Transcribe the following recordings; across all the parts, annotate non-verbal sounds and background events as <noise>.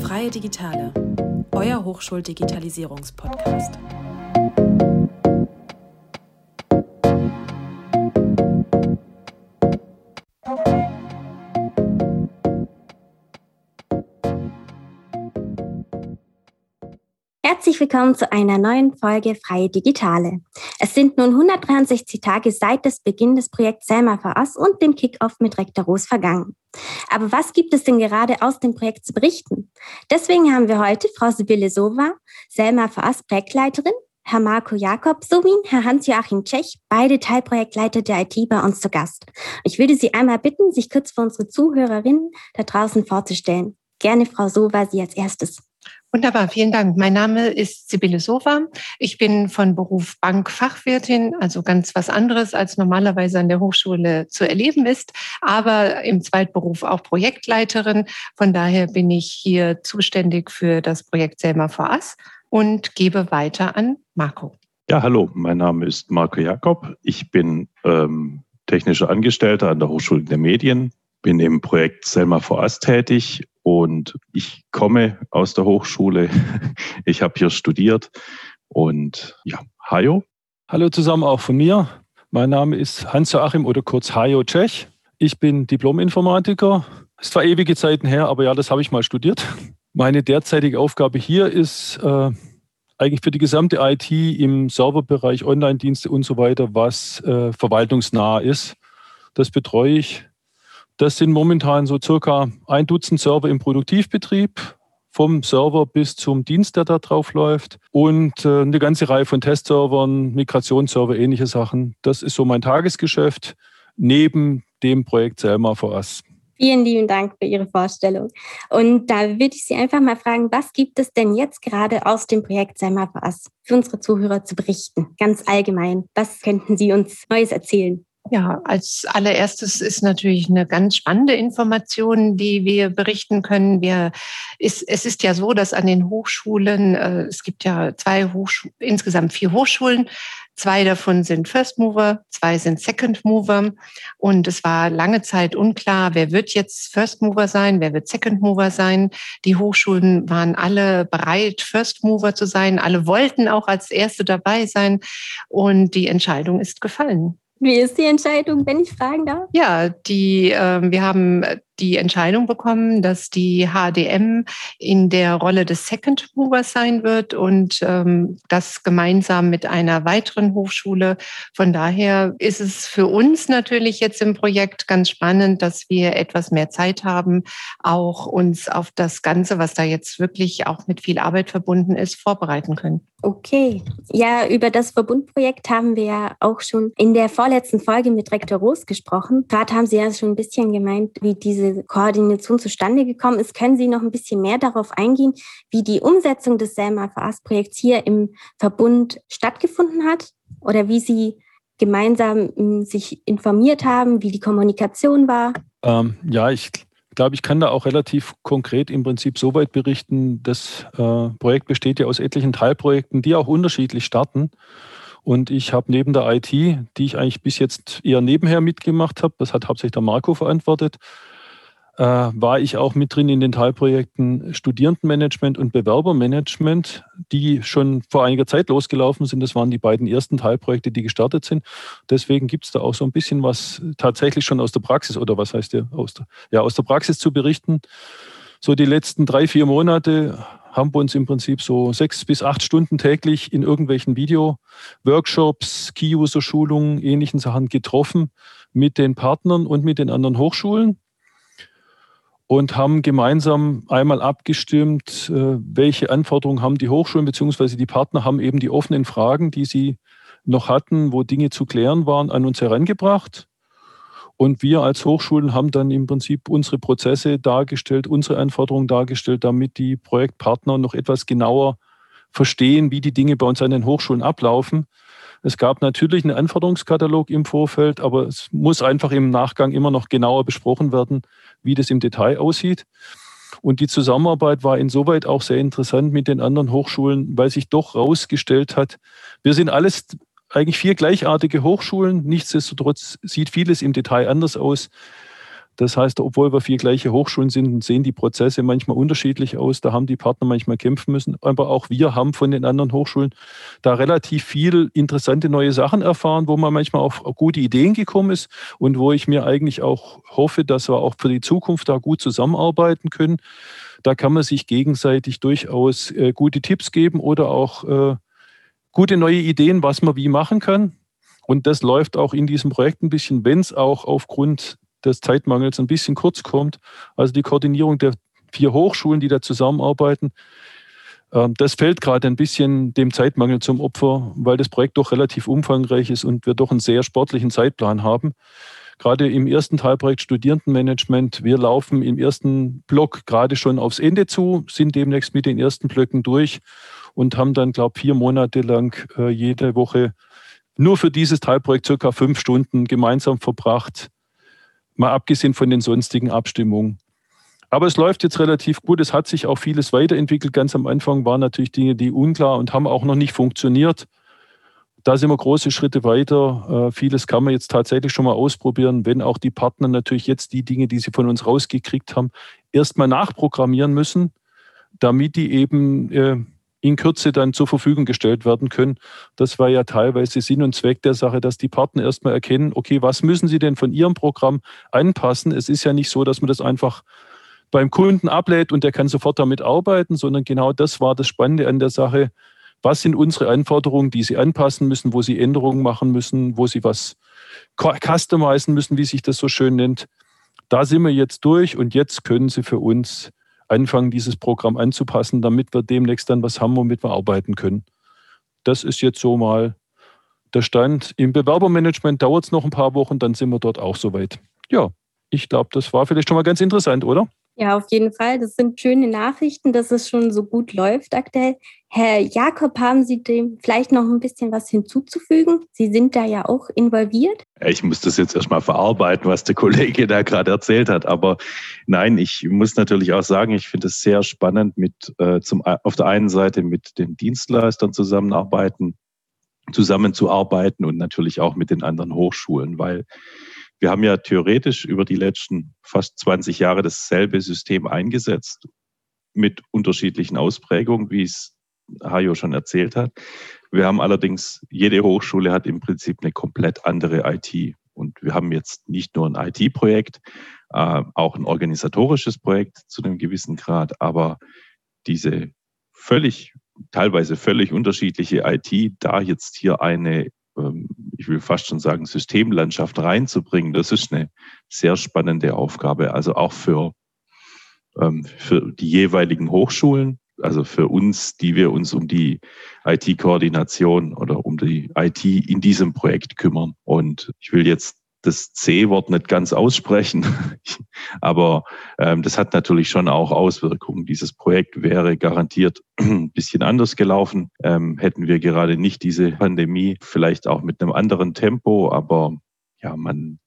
Freie Digitale, euer Hochschuldigitalisierungspodcast. Willkommen zu einer neuen Folge Freie Digitale. Es sind nun 163 Tage seit des Beginn des Projekts Selma Us und dem Kickoff mit Rektor Roos vergangen. Aber was gibt es denn gerade aus dem Projekt zu berichten? Deswegen haben wir heute Frau Sibylle Sova, Selma Us Projektleiterin, Herr Marco Jakob sowie Herr Hans-Joachim Tschech, beide Teilprojektleiter der IT bei uns zu Gast. Ich würde Sie einmal bitten, sich kurz für unsere Zuhörerinnen da draußen vorzustellen. Gerne Frau Sova, Sie als erstes. Wunderbar, vielen Dank. Mein Name ist Sibylle Sofa. Ich bin von Beruf Bankfachwirtin, also ganz was anderes, als normalerweise an der Hochschule zu erleben ist, aber im Zweitberuf auch Projektleiterin. Von daher bin ich hier zuständig für das Projekt Selma for Us und gebe weiter an Marco. Ja, hallo, mein Name ist Marco Jakob. Ich bin ähm, technischer Angestellter an der Hochschule der Medien, bin im Projekt Selma for Us tätig und ich komme aus der Hochschule. <laughs> Ich habe hier studiert. Und ja, Hajo. Hallo zusammen auch von mir. Mein Name ist Hans-Joachim oder kurz Hajo Tschech. Ich bin Diplom-Informatiker. Ist zwar ewige Zeiten her, aber ja, das habe ich mal studiert. Meine derzeitige Aufgabe hier ist äh, eigentlich für die gesamte IT im Serverbereich, Online-Dienste und so weiter, was äh, verwaltungsnah ist. Das betreue ich das sind momentan so circa ein Dutzend Server im Produktivbetrieb, vom Server bis zum Dienst, der da drauf läuft und äh, eine ganze Reihe von Testservern, Migrationsserver, ähnliche Sachen. Das ist so mein Tagesgeschäft neben dem Projekt Selma for Us. Vielen lieben Dank für Ihre Vorstellung. Und da würde ich Sie einfach mal fragen, was gibt es denn jetzt gerade aus dem Projekt Selma for Us für unsere Zuhörer zu berichten? Ganz allgemein. Was könnten Sie uns Neues erzählen? Ja, als allererstes ist natürlich eine ganz spannende Information, die wir berichten können. Wir, ist, es ist ja so, dass an den Hochschulen, äh, es gibt ja zwei Hochschulen, insgesamt vier Hochschulen. Zwei davon sind First Mover, zwei sind Second Mover. Und es war lange Zeit unklar, wer wird jetzt First Mover sein, wer wird Second Mover sein. Die Hochschulen waren alle bereit, First Mover zu sein. Alle wollten auch als Erste dabei sein. Und die Entscheidung ist gefallen. Wie ist die Entscheidung, wenn ich fragen darf? Ja, die, äh, wir haben die Entscheidung bekommen, dass die HDM in der Rolle des Second Movers sein wird und ähm, das gemeinsam mit einer weiteren Hochschule. Von daher ist es für uns natürlich jetzt im Projekt ganz spannend, dass wir etwas mehr Zeit haben, auch uns auf das Ganze, was da jetzt wirklich auch mit viel Arbeit verbunden ist, vorbereiten können. Okay. Ja, über das Verbundprojekt haben wir ja auch schon in der vorletzten Folge mit Rektor Roos gesprochen. Gerade haben Sie ja schon ein bisschen gemeint, wie diese Koordination zustande gekommen ist. Können Sie noch ein bisschen mehr darauf eingehen, wie die Umsetzung des Selma VAS-Projekts hier im Verbund stattgefunden hat oder wie Sie gemeinsam hm, sich informiert haben, wie die Kommunikation war? Ähm, ja, ich glaube, ich kann da auch relativ konkret im Prinzip so weit berichten. Das äh, Projekt besteht ja aus etlichen Teilprojekten, die auch unterschiedlich starten. Und ich habe neben der IT, die ich eigentlich bis jetzt eher nebenher mitgemacht habe, das hat hauptsächlich der Marco verantwortet, äh, war ich auch mit drin in den Teilprojekten Studierendenmanagement und Bewerbermanagement, die schon vor einiger Zeit losgelaufen sind. Das waren die beiden ersten Teilprojekte, die gestartet sind. Deswegen gibt es da auch so ein bisschen was tatsächlich schon aus der Praxis oder was heißt ja aus der, ja, aus der Praxis zu berichten. So die letzten drei, vier Monate haben wir uns im Prinzip so sechs bis acht Stunden täglich in irgendwelchen Video-Workshops, Key-User-Schulungen, ähnlichen Sachen getroffen mit den Partnern und mit den anderen Hochschulen und haben gemeinsam einmal abgestimmt, äh, welche Anforderungen haben die Hochschulen bzw. die Partner haben eben die offenen Fragen, die sie noch hatten, wo Dinge zu klären waren, an uns herangebracht. Und wir als Hochschulen haben dann im Prinzip unsere Prozesse dargestellt, unsere Anforderungen dargestellt, damit die Projektpartner noch etwas genauer verstehen, wie die Dinge bei uns an den Hochschulen ablaufen. Es gab natürlich einen Anforderungskatalog im Vorfeld, aber es muss einfach im Nachgang immer noch genauer besprochen werden, wie das im Detail aussieht. Und die Zusammenarbeit war insoweit auch sehr interessant mit den anderen Hochschulen, weil sich doch herausgestellt hat, wir sind alles eigentlich vier gleichartige Hochschulen. Nichtsdestotrotz sieht vieles im Detail anders aus. Das heißt, obwohl wir vier gleiche Hochschulen sind, sehen die Prozesse manchmal unterschiedlich aus. Da haben die Partner manchmal kämpfen müssen. Aber auch wir haben von den anderen Hochschulen da relativ viel interessante neue Sachen erfahren, wo man manchmal auf gute Ideen gekommen ist und wo ich mir eigentlich auch hoffe, dass wir auch für die Zukunft da gut zusammenarbeiten können. Da kann man sich gegenseitig durchaus äh, gute Tipps geben oder auch äh, gute neue Ideen, was man wie machen kann. Und das läuft auch in diesem Projekt ein bisschen, wenn es auch aufgrund des Zeitmangels ein bisschen kurz kommt. Also die Koordinierung der vier Hochschulen, die da zusammenarbeiten, ähm, das fällt gerade ein bisschen dem Zeitmangel zum Opfer, weil das Projekt doch relativ umfangreich ist und wir doch einen sehr sportlichen Zeitplan haben. Gerade im ersten Teilprojekt Studierendenmanagement, wir laufen im ersten Block gerade schon aufs Ende zu, sind demnächst mit den ersten Blöcken durch und haben dann, glaube ich, vier Monate lang äh, jede Woche nur für dieses Teilprojekt circa fünf Stunden gemeinsam verbracht, mal abgesehen von den sonstigen Abstimmungen. Aber es läuft jetzt relativ gut. Es hat sich auch vieles weiterentwickelt. Ganz am Anfang waren natürlich Dinge, die unklar und haben auch noch nicht funktioniert. Da sind wir große Schritte weiter. Äh, vieles kann man jetzt tatsächlich schon mal ausprobieren, wenn auch die Partner natürlich jetzt die Dinge, die sie von uns rausgekriegt haben, erstmal nachprogrammieren müssen, damit die eben äh, in Kürze dann zur Verfügung gestellt werden können. Das war ja teilweise Sinn und Zweck der Sache, dass die Partner erstmal erkennen, okay, was müssen sie denn von ihrem Programm anpassen? Es ist ja nicht so, dass man das einfach beim Kunden ablädt und der kann sofort damit arbeiten, sondern genau das war das Spannende an der Sache. Was sind unsere Anforderungen, die sie anpassen müssen, wo sie Änderungen machen müssen, wo sie was customizen müssen, wie sich das so schön nennt. Da sind wir jetzt durch und jetzt können sie für uns anfangen, dieses Programm anzupassen, damit wir demnächst dann was haben, womit wir arbeiten können. Das ist jetzt so mal der Stand. Im Bewerbermanagement dauert es noch ein paar Wochen, dann sind wir dort auch soweit. Ja, ich glaube, das war vielleicht schon mal ganz interessant, oder? Ja, auf jeden Fall. Das sind schöne Nachrichten, dass es schon so gut läuft aktuell. Herr Jakob, haben Sie dem vielleicht noch ein bisschen was hinzuzufügen? Sie sind da ja auch involviert. Ich muss das jetzt erstmal verarbeiten, was der Kollege da gerade erzählt hat. Aber nein, ich muss natürlich auch sagen, ich finde es sehr spannend, mit äh, zum, auf der einen Seite mit den Dienstleistern zusammenarbeiten, zusammenzuarbeiten und natürlich auch mit den anderen Hochschulen, weil wir haben ja theoretisch über die letzten fast 20 Jahre dasselbe System eingesetzt mit unterschiedlichen Ausprägungen, wie es Hajo schon erzählt hat. Wir haben allerdings, jede Hochschule hat im Prinzip eine komplett andere IT. Und wir haben jetzt nicht nur ein IT-Projekt, äh, auch ein organisatorisches Projekt zu einem gewissen Grad, aber diese völlig, teilweise völlig unterschiedliche IT, da jetzt hier eine ich will fast schon sagen, Systemlandschaft reinzubringen, das ist eine sehr spannende Aufgabe. Also auch für, ähm, für die jeweiligen Hochschulen, also für uns, die wir uns um die IT-Koordination oder um die IT in diesem Projekt kümmern. Und ich will jetzt das C-Wort nicht ganz aussprechen, <laughs> aber ähm, das hat natürlich schon auch Auswirkungen. Dieses Projekt wäre garantiert <clears throat> ein bisschen anders gelaufen, ähm, hätten wir gerade nicht diese Pandemie, vielleicht auch mit einem anderen Tempo, aber ja, man,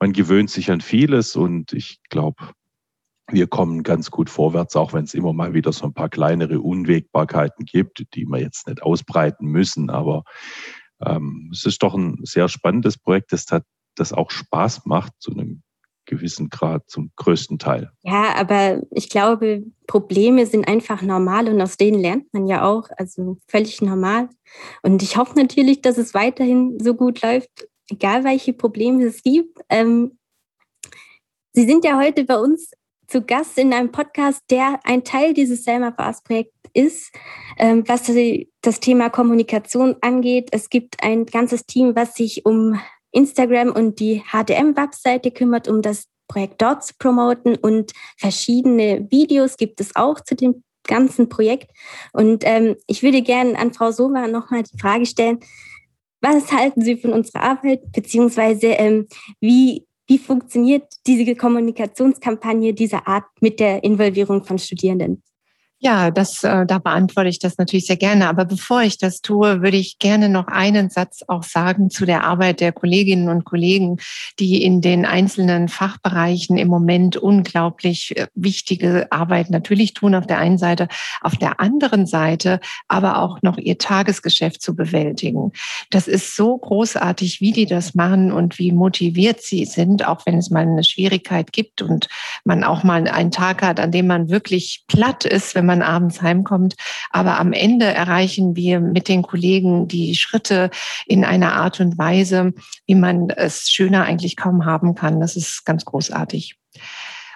man gewöhnt sich an vieles und ich glaube, wir kommen ganz gut vorwärts, auch wenn es immer mal wieder so ein paar kleinere Unwägbarkeiten gibt, die wir jetzt nicht ausbreiten müssen. Aber ähm, es ist doch ein sehr spannendes Projekt. Es hat das auch Spaß macht zu einem gewissen Grad zum größten Teil. Ja, aber ich glaube, Probleme sind einfach normal und aus denen lernt man ja auch, also völlig normal. Und ich hoffe natürlich, dass es weiterhin so gut läuft, egal welche Probleme es gibt. Ähm, Sie sind ja heute bei uns zu Gast in einem Podcast, der ein Teil dieses Selma Fast Projekt ist, ähm, was das Thema Kommunikation angeht. Es gibt ein ganzes Team, was sich um Instagram und die HDM-Webseite kümmert, um das Projekt dort zu promoten und verschiedene Videos gibt es auch zu dem ganzen Projekt. Und ähm, ich würde gerne an Frau Soma nochmal die Frage stellen, was halten Sie von unserer Arbeit, beziehungsweise ähm, wie, wie funktioniert diese Kommunikationskampagne dieser Art mit der Involvierung von Studierenden? Ja, das, äh, da beantworte ich das natürlich sehr gerne. Aber bevor ich das tue, würde ich gerne noch einen Satz auch sagen zu der Arbeit der Kolleginnen und Kollegen, die in den einzelnen Fachbereichen im Moment unglaublich äh, wichtige Arbeit natürlich tun auf der einen Seite, auf der anderen Seite aber auch noch ihr Tagesgeschäft zu bewältigen. Das ist so großartig, wie die das machen und wie motiviert sie sind, auch wenn es mal eine Schwierigkeit gibt und man auch mal einen Tag hat, an dem man wirklich platt ist, wenn man man abends heimkommt. Aber am Ende erreichen wir mit den Kollegen die Schritte in einer Art und Weise, wie man es schöner eigentlich kaum haben kann. Das ist ganz großartig.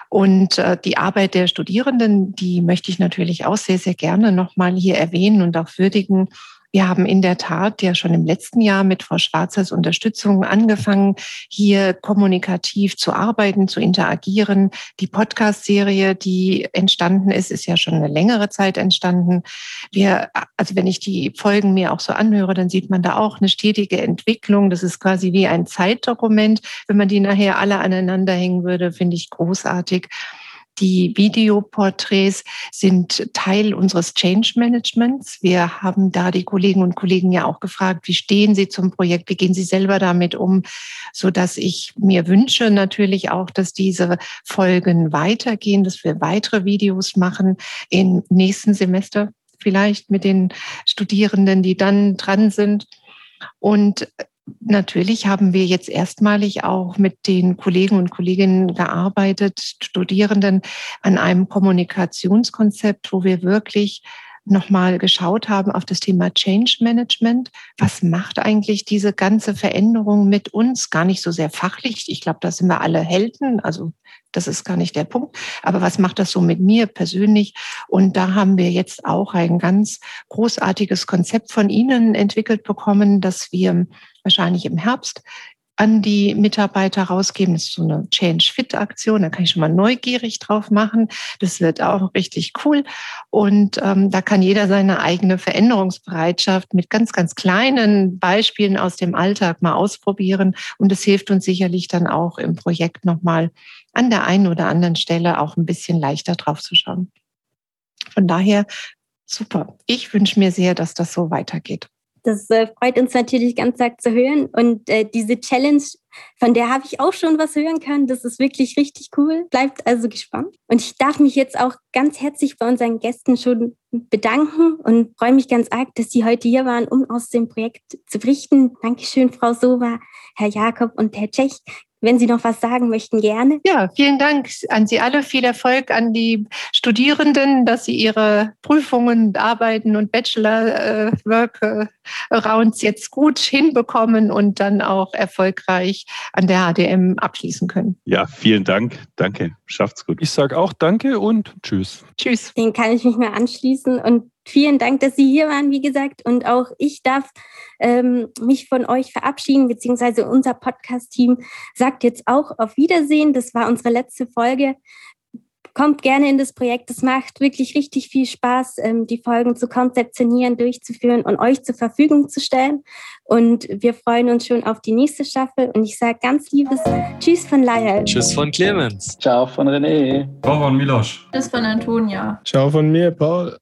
Und äh, die Arbeit der Studierenden, die möchte ich natürlich auch sehr, sehr gerne nochmal hier erwähnen und auch würdigen. Wir haben in der Tat ja schon im letzten Jahr mit Frau Schwarzers Unterstützung angefangen, hier kommunikativ zu arbeiten, zu interagieren. Die Podcast-Serie, die entstanden ist, ist ja schon eine längere Zeit entstanden. Wir, also wenn ich die Folgen mir auch so anhöre, dann sieht man da auch eine stetige Entwicklung. Das ist quasi wie ein Zeitdokument. Wenn man die nachher alle aneinander hängen würde, finde ich großartig. Die Videoporträts sind Teil unseres Change Managements. Wir haben da die Kolleginnen und Kollegen ja auch gefragt, wie stehen sie zum Projekt, wie gehen sie selber damit um, so dass ich mir wünsche natürlich auch, dass diese Folgen weitergehen, dass wir weitere Videos machen im nächsten Semester vielleicht mit den Studierenden, die dann dran sind. Und Natürlich haben wir jetzt erstmalig auch mit den Kollegen und Kolleginnen gearbeitet, Studierenden, an einem Kommunikationskonzept, wo wir wirklich nochmal geschaut haben auf das Thema Change Management. Was macht eigentlich diese ganze Veränderung mit uns? Gar nicht so sehr fachlich. Ich glaube, da sind wir alle Helden. Also das ist gar nicht der Punkt. Aber was macht das so mit mir persönlich? Und da haben wir jetzt auch ein ganz großartiges Konzept von Ihnen entwickelt bekommen, dass wir wahrscheinlich im Herbst an die Mitarbeiter rausgeben. Das ist so eine Change-Fit-Aktion. Da kann ich schon mal neugierig drauf machen. Das wird auch richtig cool. Und ähm, da kann jeder seine eigene Veränderungsbereitschaft mit ganz, ganz kleinen Beispielen aus dem Alltag mal ausprobieren. Und es hilft uns sicherlich dann auch im Projekt nochmal an der einen oder anderen Stelle auch ein bisschen leichter drauf zu schauen. Von daher super. Ich wünsche mir sehr, dass das so weitergeht. Das äh, freut uns natürlich ganz arg zu hören. Und äh, diese Challenge, von der habe ich auch schon was hören können. Das ist wirklich richtig cool. Bleibt also gespannt. Und ich darf mich jetzt auch ganz herzlich bei unseren Gästen schon bedanken und freue mich ganz arg, dass Sie heute hier waren, um aus dem Projekt zu berichten. Dankeschön, Frau Sova, Herr Jakob und Herr Tschech. Wenn Sie noch was sagen möchten, gerne. Ja, vielen Dank an Sie alle. Viel Erfolg an die Studierenden, dass sie ihre Prüfungen, Arbeiten und Bachelor-Work-Rounds jetzt gut hinbekommen und dann auch erfolgreich an der HDM abschließen können. Ja, vielen Dank. Danke. Schafft's gut. Ich sage auch Danke und Tschüss. Tschüss. Den kann ich mich mal anschließen und vielen Dank, dass Sie hier waren, wie gesagt. Und auch ich darf ähm, mich von euch verabschieden, beziehungsweise unser Podcast-Team sagt jetzt auch auf Wiedersehen. Das war unsere letzte Folge. Kommt gerne in das Projekt. Es macht wirklich richtig viel Spaß, ähm, die Folgen zu konzeptionieren, durchzuführen und euch zur Verfügung zu stellen. Und wir freuen uns schon auf die nächste Staffel. Und ich sage ganz liebes Tschüss von Lyle. Tschüss von Clemens. Ciao von René. Ciao von Milos. Tschüss von Antonia. Ciao von mir, Paul.